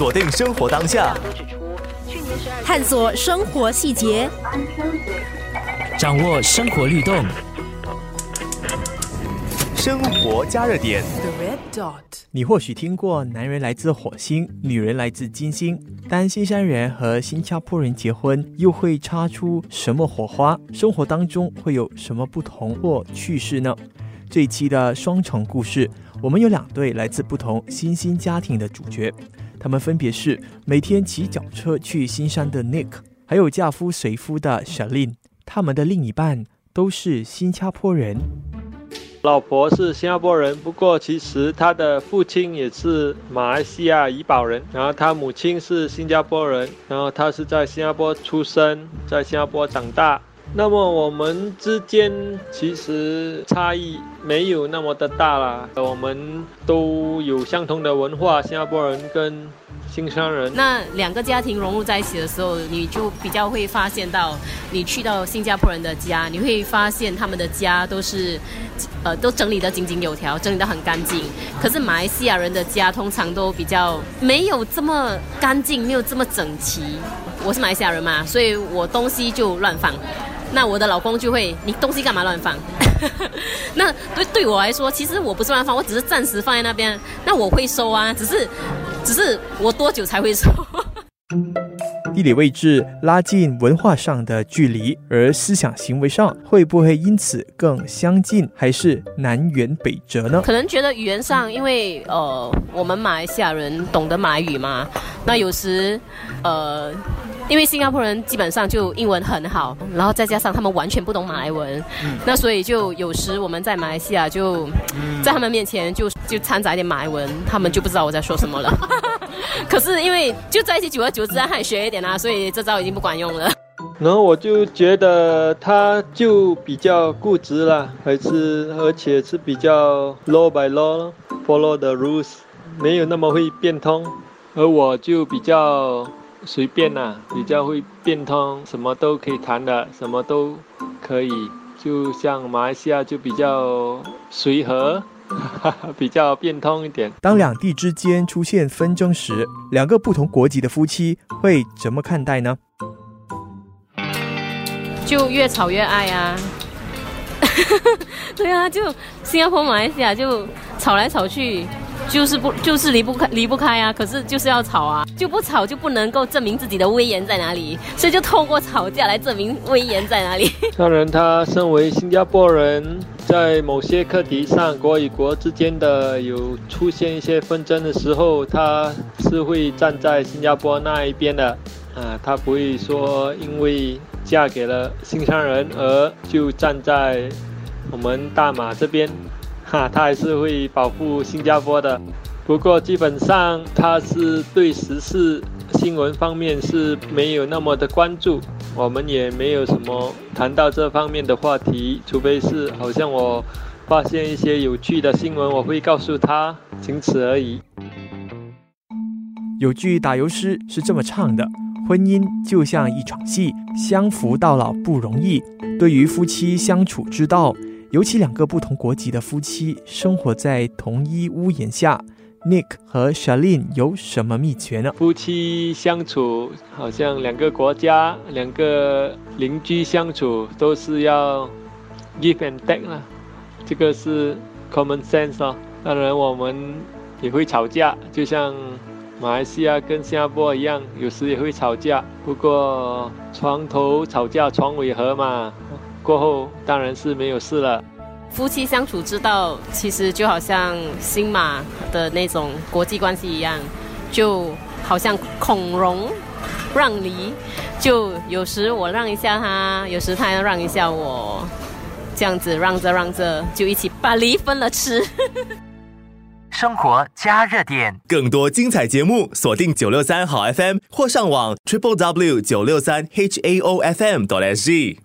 锁定生活当下，探索生活细节，掌握生活律动。生活加热点。你或许听过男人来自火星，女人来自金星。当新山人和新加坡人结婚，又会擦出什么火花？生活当中会有什么不同或趣事呢？这一期的双重故事，我们有两对来自不同新兴家庭的主角，他们分别是每天骑脚车去新山的 Nick，还有嫁夫随夫的 Shalin。他们的另一半都是新加坡人。老婆是新加坡人，不过其实他的父亲也是马来西亚怡保人，然后他母亲是新加坡人，然后他是在新加坡出生，在新加坡长大。那么我们之间其实差异没有那么的大啦，我们都有相同的文化，新加坡人跟。新山人，那两个家庭融入在一起的时候，你就比较会发现到，你去到新加坡人的家，你会发现他们的家都是，呃，都整理得井井有条，整理得很干净。可是马来西亚人的家通常都比较没有这么干净，没有这么整齐。我是马来西亚人嘛，所以我东西就乱放。那我的老公就会，你东西干嘛乱放？那对对我来说，其实我不是乱放，我只是暂时放在那边。那我会收啊，只是。只是我多久才会收？地理位置拉近文化上的距离，而思想行为上会不会因此更相近，还是南辕北辙呢？可能觉得语言上，因为呃，我们马来西亚人懂得马来语嘛，那有时呃。因为新加坡人基本上就英文很好，然后再加上他们完全不懂马来文，那所以就有时我们在马来西亚就在他们面前就就掺杂一点马来文，他们就不知道我在说什么了。可是因为就在一起久而久之，他也学一点啊，所以这招已经不管用了。然后我就觉得他就比较固执了，还是而且是比较 law by law，follow the rules，没有那么会变通，而我就比较。随便啊，比较会变通，什么都可以谈的，什么都可以。就像马来西亚就比较随和，比较变通一点。当两地之间出现纷争时，两个不同国籍的夫妻会怎么看待呢？就越吵越爱啊！对啊，就新加坡、马来西亚就吵来吵去。就是不就是离不开离不开啊，可是就是要吵啊，就不吵就不能够证明自己的威严在哪里，所以就透过吵架来证明威严在哪里。当然，他身为新加坡人，在某些课题上，国与国之间的有出现一些纷争的时候，他是会站在新加坡那一边的，啊，他不会说因为嫁给了新疆人而就站在我们大马这边。哈，他还是会保护新加坡的，不过基本上他是对时事新闻方面是没有那么的关注，我们也没有什么谈到这方面的话题，除非是好像我发现一些有趣的新闻，我会告诉他，仅此而已。有句打油诗是这么唱的：婚姻就像一场戏，相扶到老不容易。对于夫妻相处之道。尤其两个不同国籍的夫妻生活在同一屋檐下，Nick 和 Shalin 有什么秘诀呢？夫妻相处好像两个国家、两个邻居相处都是要 give and take 啦，这个是 common sense 哦。当然我们也会吵架，就像马来西亚跟新加坡一样，有时也会吵架。不过床头吵架床尾和嘛。过后当然是没有事了。夫妻相处之道，其实就好像新马的那种国际关系一样，就好像孔融让梨，就有时我让一下他，有时他要让一下我，这样子让着让着，就一起把梨分了吃。生活加热点，更多精彩节目，锁定九六三好 FM 或上网 triple w 九六三 h a o f m 多 s g。